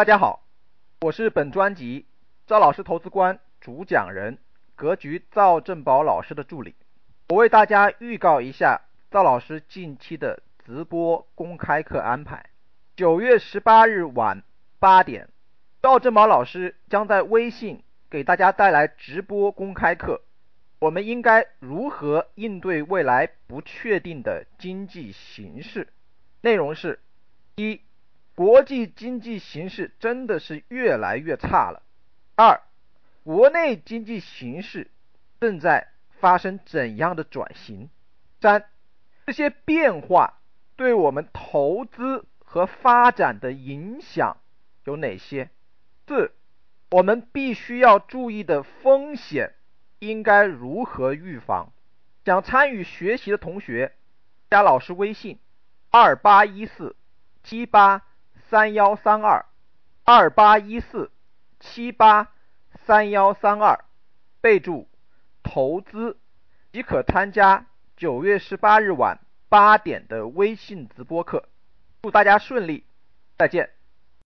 大家好，我是本专辑赵老师投资观主讲人格局赵正宝老师的助理。我为大家预告一下赵老师近期的直播公开课安排。九月十八日晚八点，赵正宝老师将在微信给大家带来直播公开课。我们应该如何应对未来不确定的经济形势？内容是：一。国际经济形势真的是越来越差了。二，国内经济形势正在发生怎样的转型？三，这些变化对我们投资和发展的影响有哪些？四，我们必须要注意的风险应该如何预防？想参与学习的同学，加老师微信：二八一四七八。三幺三二二八一四七八三幺三二，备注投资即可参加九月十八日晚八点的微信直播课。祝大家顺利，再见。